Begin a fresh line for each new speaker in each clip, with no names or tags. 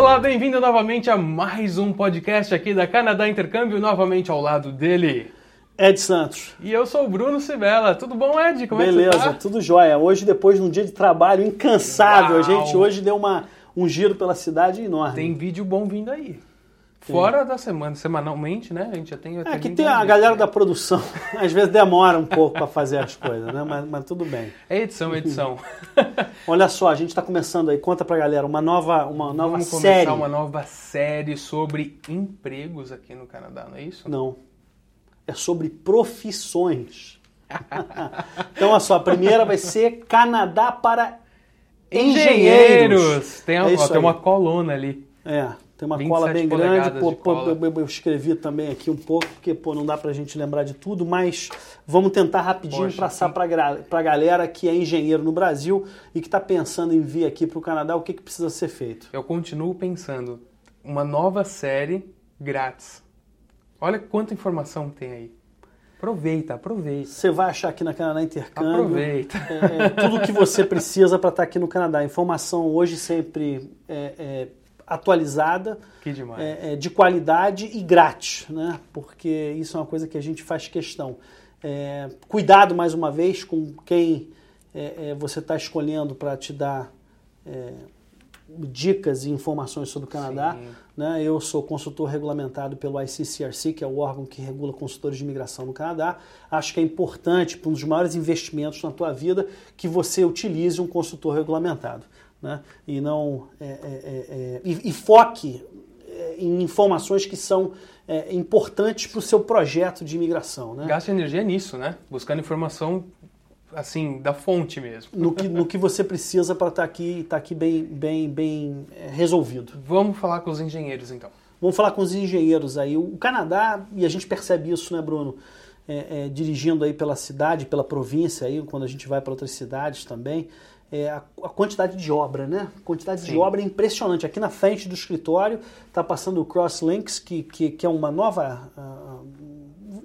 Olá, bem-vindo novamente a mais um podcast aqui da Canadá Intercâmbio, novamente ao lado dele.
Ed Santos.
E eu sou o Bruno Cibela. Tudo bom, Ed? Como
Beleza,
é que você tá?
tudo jóia. Hoje, depois de um dia de trabalho incansável,
Uau.
a gente hoje deu uma, um giro pela cidade enorme.
Tem vídeo bom vindo aí. Fora da semana, semanalmente, né? A gente já tem.
É que tem a galera da produção, às vezes demora um pouco para fazer as coisas, né? Mas, mas tudo bem.
É edição, edição.
Olha só, a gente está começando aí, conta pra galera, uma nova, uma nova
Vamos começar
série.
uma nova série sobre empregos aqui no Canadá, não é isso?
Não. É sobre profissões. então, olha só, a primeira vai ser Canadá para engenheiros.
Tem, a-
É
ó, tem uma coluna ali.
É, tem uma
27
cola bem grande. Pô, pô, eu, eu escrevi também aqui um pouco, porque pô, não dá pra gente lembrar de tudo, mas vamos tentar rapidinho
Poxa,
passar
sim.
pra, gra- pra galera que é engenheiro no Brasil e que tá pensando em vir aqui pro Canadá, o que, que precisa ser feito.
Eu continuo pensando, uma nova série grátis. Olha quanta informação tem aí. Aproveita, aproveita.
Você vai achar aqui na Canadá Intercâmbio.
Aproveita.
É, é, tudo que você precisa para estar aqui no Canadá. Informação hoje sempre é, é, atualizada, é, é, de qualidade e grátis, né? Porque isso é uma coisa que a gente faz questão. É, cuidado mais uma vez com quem é, é, você está escolhendo para te dar é, dicas e informações sobre o Canadá.
Sim.
Né? Eu sou consultor regulamentado pelo ICCRC, que é o órgão que regula consultores de imigração no Canadá. Acho que é importante, para um dos maiores investimentos na tua vida, que você utilize um consultor regulamentado. Né? E não é, é, é, é, e, e foque é, em informações que são é, importantes para o seu projeto de imigração. Né?
Gasta energia nisso, né? Buscando informação, assim, da fonte mesmo.
No, que, no que você precisa para estar aqui, tá aqui bem, bem, bem resolvido.
Vamos falar com os engenheiros, então.
Vamos falar com os engenheiros aí. O Canadá, e a gente percebe isso, né, Bruno? É, é, dirigindo aí pela cidade, pela província aí, quando a gente vai para outras cidades também, é, a, a quantidade de obra, né? A quantidade de
Sim.
obra é impressionante. Aqui na frente do escritório está passando o Crosslinks, que, que, que é uma nova.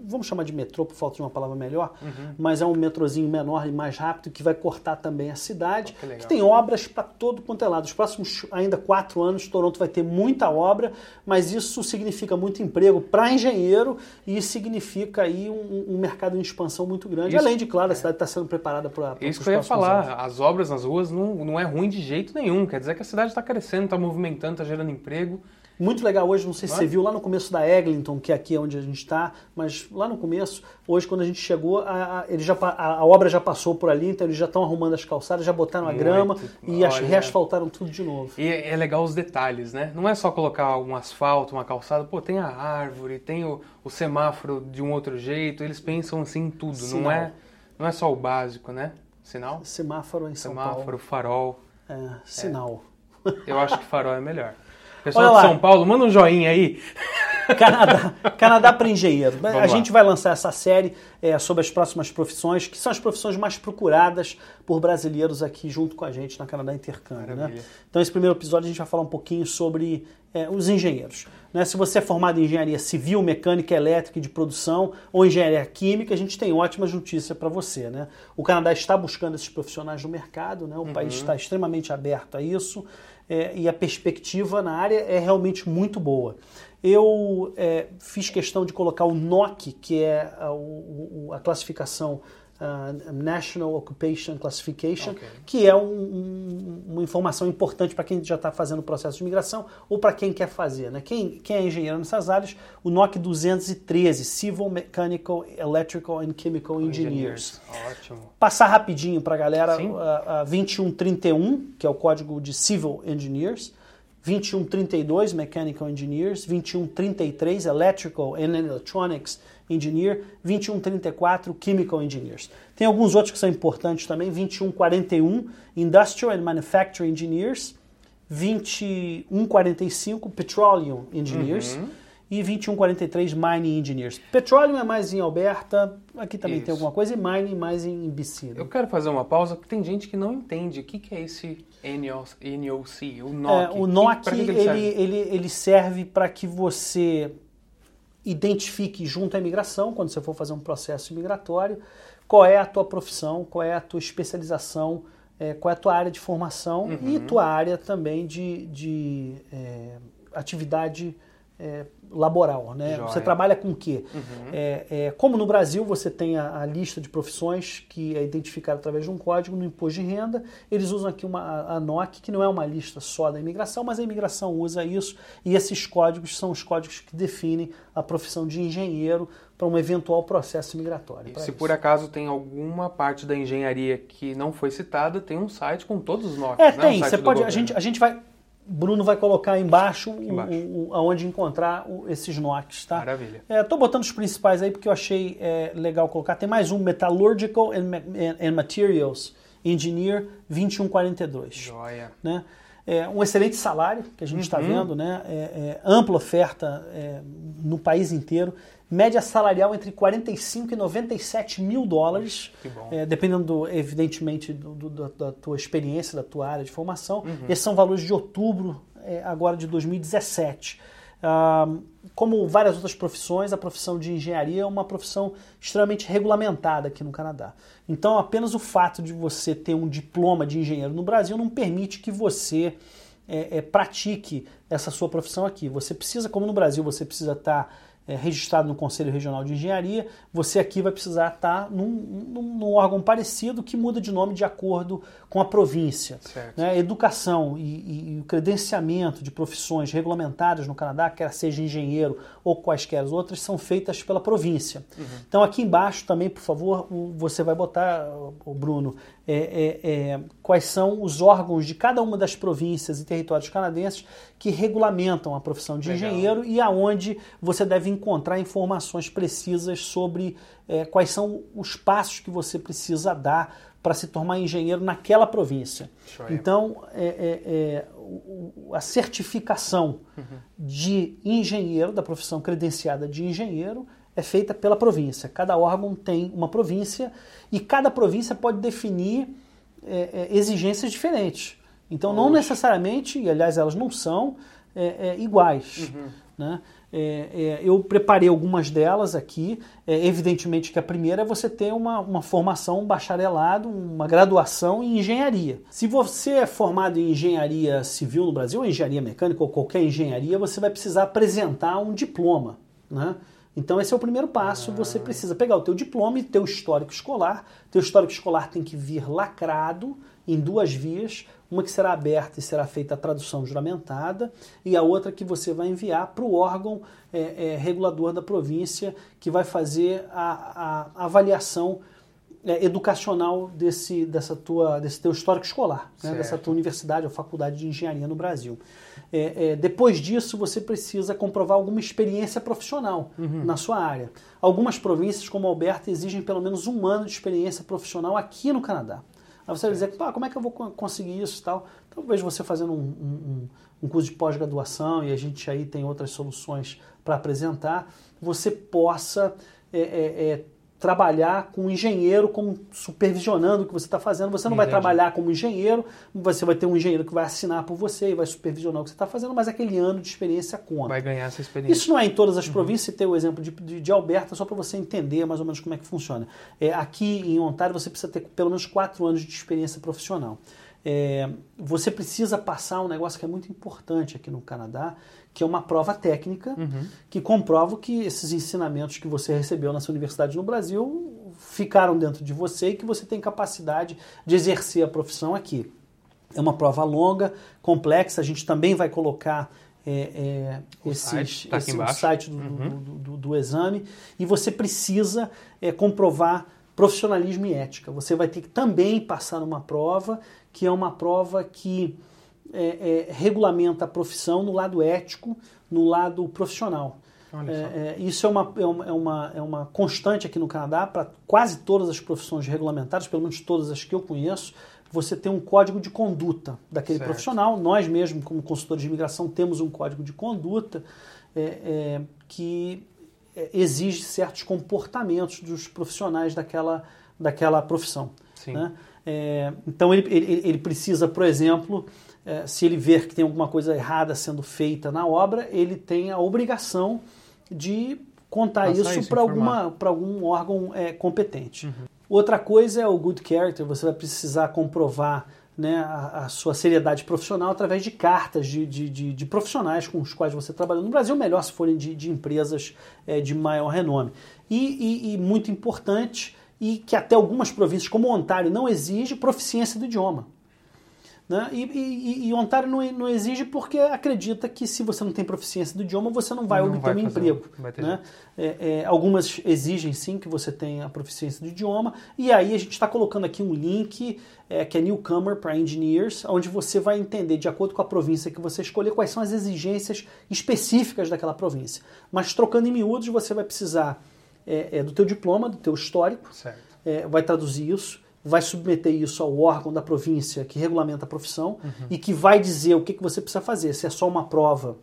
Vamos chamar de metrô, por falta de uma palavra melhor,
Uhum.
mas é um metrozinho menor e mais rápido que vai cortar também a cidade.
Oh, que
que tem obras para todo quanto é lado. Os próximos ainda quatro anos, Toronto vai ter muita obra, mas isso significa muito emprego para engenheiro e significa aí um, um mercado em expansão muito grande.
Isso-
Além de, claro, a cidade está sendo preparada para
Isso que eu ia falar, as obras nas ruas não, não é ruim de jeito nenhum. Quer dizer que a cidade está crescendo, está movimentando, está gerando emprego.
Muito legal hoje, não sei se você viu lá no começo da Eglinton, que é aqui onde a gente está, mas lá no começo, hoje quando a gente chegou, a, a- ele já, a, a obra já passou por ali, então eles já estão arrumando as calçadas, já botaram a
Muito.
grama e as
Olha.
reasfaltaram tudo de novo.
E é é legal os detalhes, né? Não é só colocar um asfalto, uma calçada. Pô, tem a árvore, tem o, o semáforo de um outro jeito. Eles pensam assim em tudo. Não é, não é só o básico, né? Sinal?
Semáforo em São
Semáforo, farol.
Paulo. É, sinal.
Eu acho que farol é melhor. Pessoal
Olha
de
lá.
São Paulo, manda um joinha aí.
Canadá, Canadá para engenheiro. a
lá.
gente vai lançar essa série é, sobre as próximas profissões, que são as profissões mais procuradas por brasileiros aqui junto com a gente na Canadá Intercâmbio. Né? Então, esse primeiro episódio a gente vai falar um pouquinho sobre é, os engenheiros. Né? Se você é formado em engenharia civil, mecânica, elétrica e de produção ou engenharia química, a gente tem ótimas notícias para você. Né? O Canadá está buscando esses profissionais no mercado, né? o país está extremamente aberto a isso é, e a perspectiva na área é realmente muito boa. Eu é, fiz questão de colocar o NOC, que é a, a classificação ah, National Occupation Classification,
Ok.
que é um- um- uma informação importante para quem já está fazendo o processo de imigração ou para quem quer fazer. Né? Quem, quem é engenheiro nessas áreas, o NOC 213, Civil, Mechanical, Electrical and Chemical Engineers.
Ótimo.
Passar rapidinho para a galera
Sim.
a, a 2131, que é o código de Civil Engineers, 2132 Mechanical Engineers, 2133 Electrical and Electronics Engineer, 2134 Chemical Engineers. Tem alguns outros que são importantes também, 2141 Industrial and Manufacturing Engineers, 2145 Petroleum Engineers
Uhum.
E 2143 Mining Engineers. Petroleum é mais em Alberta, aqui também
Isso.
tem alguma coisa, e Mining mais em BC. né?
Eu quero fazer uma pausa, porque tem gente que não entende o que, que é esse NOC, o NOC.
É, o NOC
que que
ele,
serve?
ele, ele serve para que você identifique junto à imigração, quando você for fazer um processo migratório, qual é a tua profissão, qual é a tua especialização é, qual é a tua área de formação
Uhum.
e tua área também de, de é, atividade é, laboral. Né?
Joia.
Você trabalha com o quê?
Uhum.
É, é, como no Brasil você tem a, a lista de profissões que é identificada através de um código no imposto de renda, eles usam aqui uma, a- a NOC, que não é uma lista só da imigração, mas a imigração usa isso e esses códigos são os códigos que definem a profissão de engenheiro para um eventual processo migratório.
E se
isso.
por acaso tem alguma parte da engenharia que não foi citada, tem um site com todos os nomes.
É,
né?
tem.
Um
Você pode. A gente, a gente vai. Bruno vai colocar embaixo,
Embaixo.
O, o- aonde encontrar o- esses NOCs, tá?
Maravilha.
É, tô botando os principais aí porque eu achei é, legal colocar. Tem mais um, Metallurgical and, and- and Materials Engineer 2142.
Joia.
Né? É, um excelente salário que a gente está
Uhum.
vendo, né? É, é, ampla oferta é, no país inteiro. Média salarial entre 45 e 97 mil dólares. É, dependendo, do, evidentemente, do- do- da, da tua experiência, da tua área de formação.
Uhum.
Esses são valores de outubro, é, agora de 2017. Como várias outras profissões, a profissão de engenharia é uma profissão extremamente regulamentada aqui no Canadá. Então, apenas o fato de você ter um diploma de engenheiro no Brasil não permite que você é, é, pratique essa sua profissão aqui. Você precisa, como no Brasil, você precisa estar é, registrado no Conselho Regional de Engenharia, você aqui vai precisar estar num, num- num órgão parecido que muda de nome de acordo com a província. Né? Educação e, o credenciamento de profissões regulamentadas no Canadá, quer seja engenheiro ou quaisquer outras, são feitas pela província. Então aqui embaixo também, por favor, você vai botar, o Bruno, é, é, é, quais são os órgãos de cada uma das províncias e territórios canadenses que regulamentam a profissão de
Legal.
engenheiro e aonde você deve encontrar informações precisas sobre é, quais são os passos que você precisa dar para se tornar engenheiro naquela província. Então, é, é, é, a certificação de engenheiro, da profissão credenciada de engenheiro, é feita pela província. Cada órgão tem uma província e cada província pode definir é, é, exigências diferentes. Então, não necessariamente, e aliás elas não são, é, é, iguais. Né? É, é, eu preparei algumas delas aqui. Evidentemente que a primeira é você ter uma, uma formação, um bacharelado, uma graduação em engenharia. Se você é formado em engenharia civil no Brasil, ou engenharia mecânica, ou qualquer engenharia, você vai precisar apresentar um diploma. Né? Então esse é o primeiro passo, você precisa pegar o teu diploma e teu histórico escolar. Teu histórico escolar tem que vir lacrado em duas vias, uma que será aberta e será feita a tradução juramentada, e a outra que você vai enviar para o órgão é, é, regulador da província, que vai fazer a, a avaliação é, educacional desse, dessa tua, desse teu histórico escolar, né, dessa tua universidade ou faculdade de engenharia no Brasil. É, é, depois disso, você precisa comprovar alguma experiência profissional na sua área. Algumas províncias, como Alberta, exigem pelo menos um ano de experiência profissional aqui no Canadá. Aí você vai dizer, "Pá, como é que eu vou co- conseguir isso e tal? Talvez você fazendo um, um- um curso de pós-graduação, e a gente aí tem outras soluções para apresentar, você possa é, é, é, trabalhar com um engenheiro como supervisionando o que você está fazendo. Você não vai
Entendi.
trabalhar como engenheiro, você vai ter um engenheiro que vai assinar por você e vai supervisionar o que você está fazendo, mas aquele ano de experiência conta.
Vai ganhar essa experiência.
Isso não é em todas as províncias, tem o exemplo de, de, de Alberta, só para você entender mais ou menos como é que funciona. É, aqui em Ontário você precisa ter pelo menos quatro anos de experiência profissional. É, você precisa passar um negócio que é muito importante aqui no Canadá, que é uma prova técnica que comprova que esses ensinamentos que você recebeu na sua universidade no Brasil ficaram dentro de você e que você tem capacidade de exercer a profissão aqui. É uma prova longa, complexa. A gente também vai colocar é, é,
O
esses,
site, tá
esse- site do, do- do- do- do exame e você precisa é, comprovar profissionalismo e ética. Você vai ter que também passar uma prova que é uma prova que é, é, regulamenta a profissão no lado ético, no lado profissional. É, é, isso é uma, é, uma, é, uma, é uma constante aqui no Canadá para quase todas as profissões regulamentadas, pelo menos todas as que eu conheço. Você tem um código de conduta daquele
Certo.
profissional. Nós mesmo, como consultores de imigração, temos um código de conduta é, é, que exige certos comportamentos dos profissionais daquela, daquela profissão. Né? É, então ele, ele, ele precisa, por exemplo, é, se ele ver que tem alguma coisa errada sendo feita na obra, ele tem a obrigação de contar
Passar
isso, para algum órgão é, competente. Outra coisa é o good character, você vai precisar comprovar né, a, a, sua seriedade profissional através de cartas de, de, de, de, profissionais com os quais você trabalhou. No Brasil, melhor se forem de, de empresas é, de maior renome. E, e, e, muito importante, e que até algumas províncias, como Ontário, não exige proficiência do idioma. Né? E, e, e, Ontário não, não, exige porque acredita que se você não tem proficiência do idioma, você não vai não obter vai um emprego. Né? É, é, algumas exigem sim que você tenha a proficiência do idioma, e aí a gente está colocando aqui um link é, que é Newcomer para Engineers, onde você vai entender, de acordo com a província que você escolher, quais são as exigências específicas daquela província. Mas trocando em miúdos, você vai precisar é, é, do teu diploma, do teu histórico, é, vai traduzir isso vai submeter isso ao órgão da província que regulamenta a profissão uhum. e que vai dizer o que, que você precisa fazer. Se é só uma prova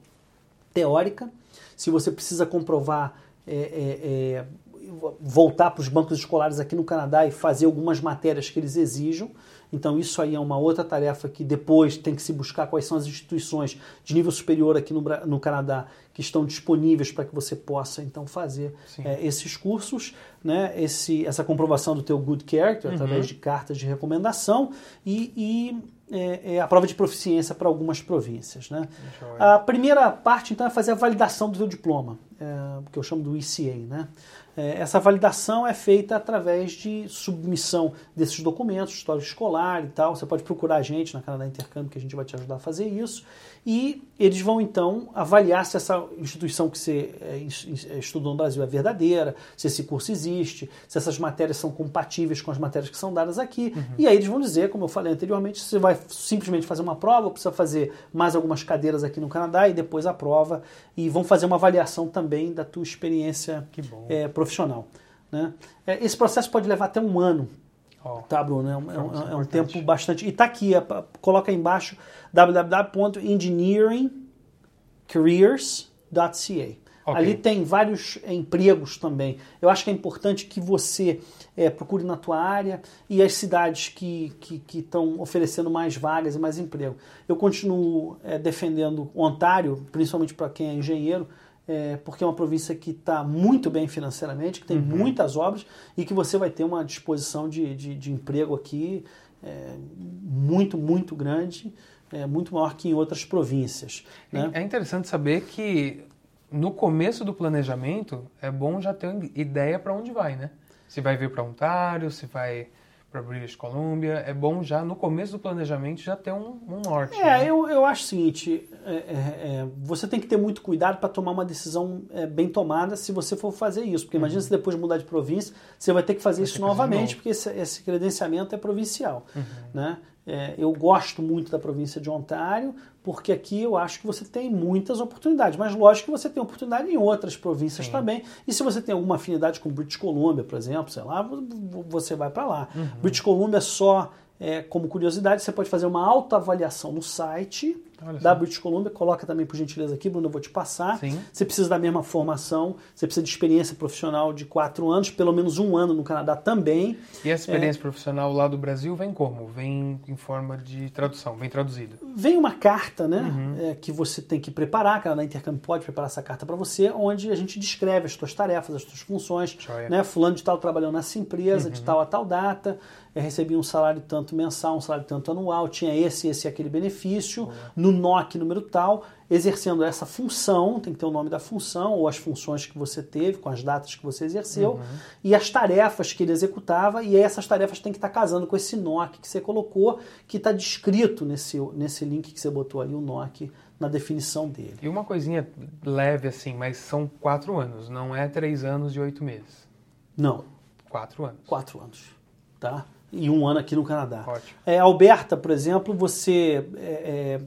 teórica, se você precisa comprovar, é, é, é, voltar para os bancos escolares aqui no Canadá e fazer algumas matérias que eles exijam. Então, isso aí é uma outra tarefa que depois tem que se buscar quais são as instituições de nível superior aqui no, no Canadá que estão disponíveis para que você possa então fazer é, esses cursos, né? Esse, essa comprovação do teu good character uhum. através de cartas de recomendação e, e é, é a prova de proficiência para algumas províncias. Né? A primeira parte, então, é fazer a validação do teu diploma, é, que eu chamo do ECA. Né? É, essa validação é feita através de submissão desses documentos, história escolar e tal. Você pode procurar a gente na Canadá Intercâmbio, que a gente vai te ajudar a fazer isso. E eles vão então avaliar se essa instituição que você é, estudou no Brasil é verdadeira, se esse curso existe, se essas matérias são compatíveis com as matérias que são dadas aqui. Uhum. E aí eles vão dizer, como eu falei anteriormente, se você vai simplesmente fazer uma prova, ou precisa fazer mais algumas cadeiras aqui no Canadá e depois a prova. E vão fazer uma avaliação também da tua experiência é, profissional. Né? É, esse processo pode levar até um ano. Oh, tá, Bruno? É um, é um, é um tempo bastante. E está aqui, é, coloca aí embaixo www.engineeringcareers.ca. Okay. Ali tem vários empregos também. Eu acho que é importante que você é, procure na tua área e as cidades que estão oferecendo mais vagas e mais emprego. Eu continuo é, defendendo Ontário, principalmente para quem é engenheiro, é, porque é uma província que está muito bem financeiramente, que tem uhum. muitas obras e que você vai ter uma disposição de, de, de emprego aqui é, muito, muito grande, é, muito maior que em outras províncias. Né?
É interessante saber que no começo do planejamento é bom já ter ideia para onde vai, né? Se vai vir para Ontário, se vai para British Columbia, é bom já no começo do planejamento já ter um, um norte.
É,
né?
eu, eu acho o seguinte, é, é, é você tem que ter muito cuidado para tomar uma decisão é, bem tomada se você for fazer isso, porque uhum. imagina se depois de mudar de província, você vai ter que fazer vai isso novamente, porque esse, esse, credenciamento é provincial, uhum. né? É, eu gosto muito da província de Ontário, porque aqui eu acho que você tem muitas oportunidades, mas lógico que você tem oportunidade em outras províncias Sim. também. E se você tem alguma afinidade com British Columbia, por exemplo, sei lá, você vai para lá. Uhum. British Columbia só é, como curiosidade, você pode fazer uma autoavaliação no site da British Columbia. Coloca também, por gentileza, aqui, Bruno, eu vou te passar. Sim. Você precisa da mesma formação, você precisa de experiência profissional de quatro anos, pelo menos um ano no Canadá também.
E essa experiência é, profissional lá do Brasil vem como? Vem em forma de tradução, vem traduzida?
Vem uma carta, né, uhum. é, que você tem que preparar, a Canadá Intercâmbio pode preparar essa carta para você, onde a gente descreve as suas tarefas, as suas funções. Né, fulano de tal trabalhou nessa empresa, uhum. de tal a tal data, recebia um salário tanto mensal, um salário tanto anual, tinha esse, esse e aquele benefício, uhum. no NOC número tal, exercendo essa função, tem que ter o nome da função, ou as funções que você teve, com as datas que você exerceu, uhum. e as tarefas que ele executava, e essas tarefas têm que estar casando com esse NOC que você colocou, que está descrito nesse, nesse link que você botou ali, o NOC, na definição dele.
E uma coisinha leve assim, mas são quatro anos, não é três anos e oito meses.
Não.
Quatro anos.
Quatro anos, tá? E um ano aqui no Canadá.
Ótimo.
É, Alberta, por exemplo, você é, é,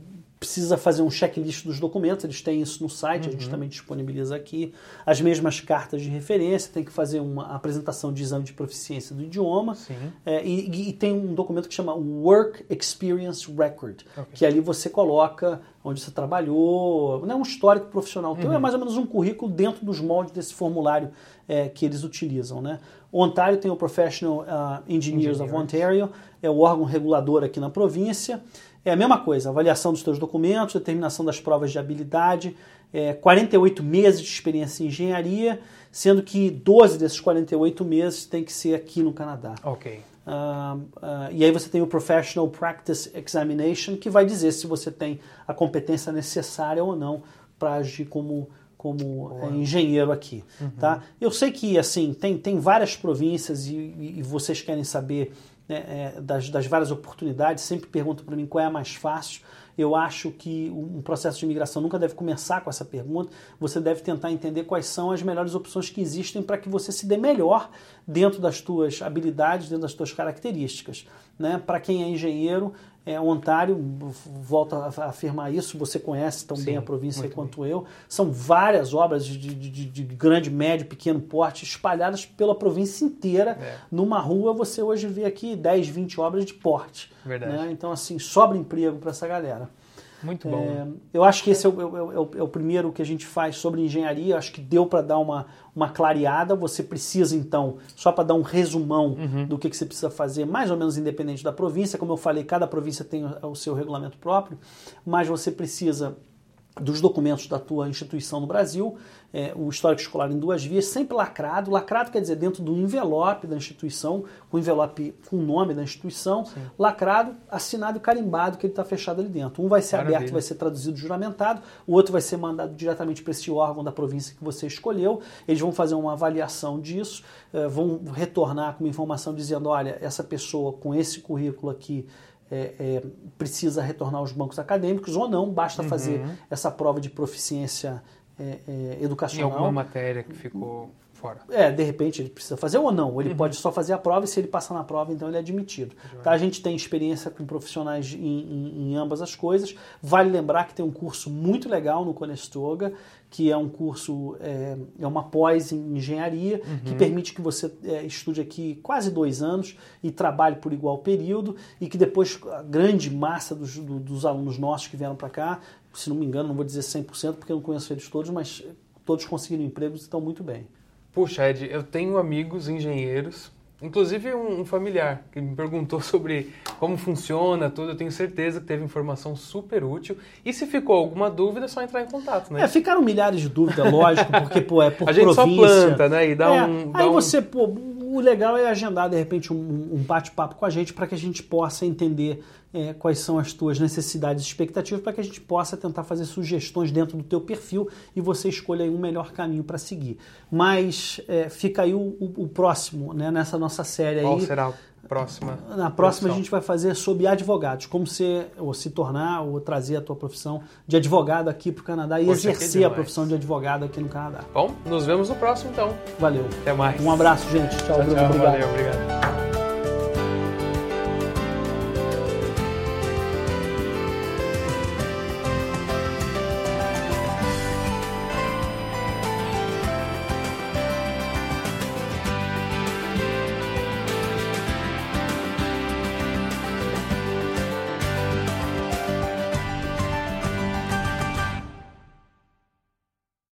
precisa fazer um checklist dos documentos, eles têm isso no site, uhum. a gente uhum. também disponibiliza aqui. As mesmas cartas de referência, tem que fazer uma apresentação de exame de proficiência do idioma. É, e, e, tem um documento que chama Work Experience Record, okay. que ali você coloca onde você trabalhou, né, um histórico profissional teu, é mais ou menos um currículo dentro dos moldes desse formulário é, que eles utilizam. Né? O Ontário tem o Professional uh, Engineers of Ontario, é o órgão regulador aqui na província. É a mesma coisa, avaliação dos teus documentos, determinação das provas de habilidade, é, 48 meses de experiência em engenharia, sendo que 12 desses 48 meses tem que ser aqui no Canadá.
Ok.
Uh, uh, e aí você tem o Professional Practice Examination, que vai dizer se você tem a competência necessária ou não para agir como, como é, engenheiro aqui. Uhum. Tá? Eu sei que assim tem, tem várias províncias e, e vocês querem saber né, é, das, das várias oportunidades, sempre perguntam para mim qual é a mais fácil. Eu acho que um processo de imigração nunca deve começar com essa pergunta. Você deve tentar entender quais são as melhores opções que existem para que você se dê melhor dentro das tuas habilidades, dentro das tuas características. Né? Para quem é engenheiro, é, Ontário, volta a afirmar isso, você conhece tão Sim, bem a província quanto bem. eu. São várias obras de, de, de, de, grande, médio, pequeno porte espalhadas pela província inteira. É. Numa rua você hoje vê aqui 10, 20 obras de porte.
Verdade. Né?
Então, assim, sobra emprego para essa galera.
Muito bom. É,
eu acho que esse é o, é, o, é o, primeiro que a gente faz sobre engenharia. Acho que deu para dar uma, uma clareada. Você precisa, então, só para dar um resumão uhum. do que, que você precisa fazer, mais ou menos independente da província. Como eu falei, cada província tem o, o seu regulamento próprio, mas você precisa dos documentos da tua instituição no Brasil, é, o histórico escolar em duas vias, sempre lacrado. Lacrado quer dizer dentro do envelope da instituição, com o envelope com o nome da instituição, Sim. lacrado, assinado e carimbado que ele está fechado ali dentro. Um vai ser Maravilha. aberto, vai ser traduzido, juramentado, o outro vai ser mandado diretamente para esse órgão da província que você escolheu. Eles vão fazer uma avaliação disso, é, vão retornar com uma informação dizendo, olha, essa pessoa com esse currículo aqui é, é, precisa retornar aos bancos acadêmicos ou não, basta uhum. fazer essa prova de proficiência é, é educacional.
Em alguma matéria que ficou fora.
É, de repente ele precisa fazer ou não. Ele uhum. pode só fazer a prova e se ele passar na prova, então ele é admitido. Tá? A gente tem experiência com profissionais em, em, em, ambas as coisas. Vale lembrar que tem um curso muito legal no Conestoga, que é um curso, é, é uma pós em engenharia, uhum. que permite que você é, estude aqui quase dois anos e trabalhe por igual período, e que depois a grande massa dos, do, dos alunos nossos que vieram para cá, se não me engano, não vou dizer 100%, porque eu não conheço eles todos, mas todos conseguiram empregos e estão muito bem.
Puxa, Ed, eu tenho amigos engenheiros, inclusive um, familiar, que me perguntou sobre como funciona tudo. Eu tenho certeza que teve informação super útil. E se ficou alguma dúvida, é só entrar em contato, né?
É, ficaram milhares de dúvidas, lógico, porque pô, é por
A gente
província.
só planta, né? E dá
é,
um.
Dá
aí
um... você, pô, o legal é agendar, de repente, um, um bate-papo com a gente para que a gente possa entender é, quais são as tuas necessidades e expectativas para que a gente possa tentar fazer sugestões dentro do teu perfil e você escolha um melhor caminho para seguir. Mas é, fica aí o, o, o, próximo, né, nessa nossa série
Qual
aí.
Qual será próxima?
Na próxima a gente vai fazer sobre advogados, como ser ou se tornar ou trazer a tua profissão de advogado aqui para o Canadá e Poxa, exercer a profissão de advogado aqui no Canadá.
Bom, nos vemos no próximo então.
Valeu.
Até mais.
Um abraço, gente. Tchau,
tchau. Tchau,
obrigado.
Valeu, obrigado.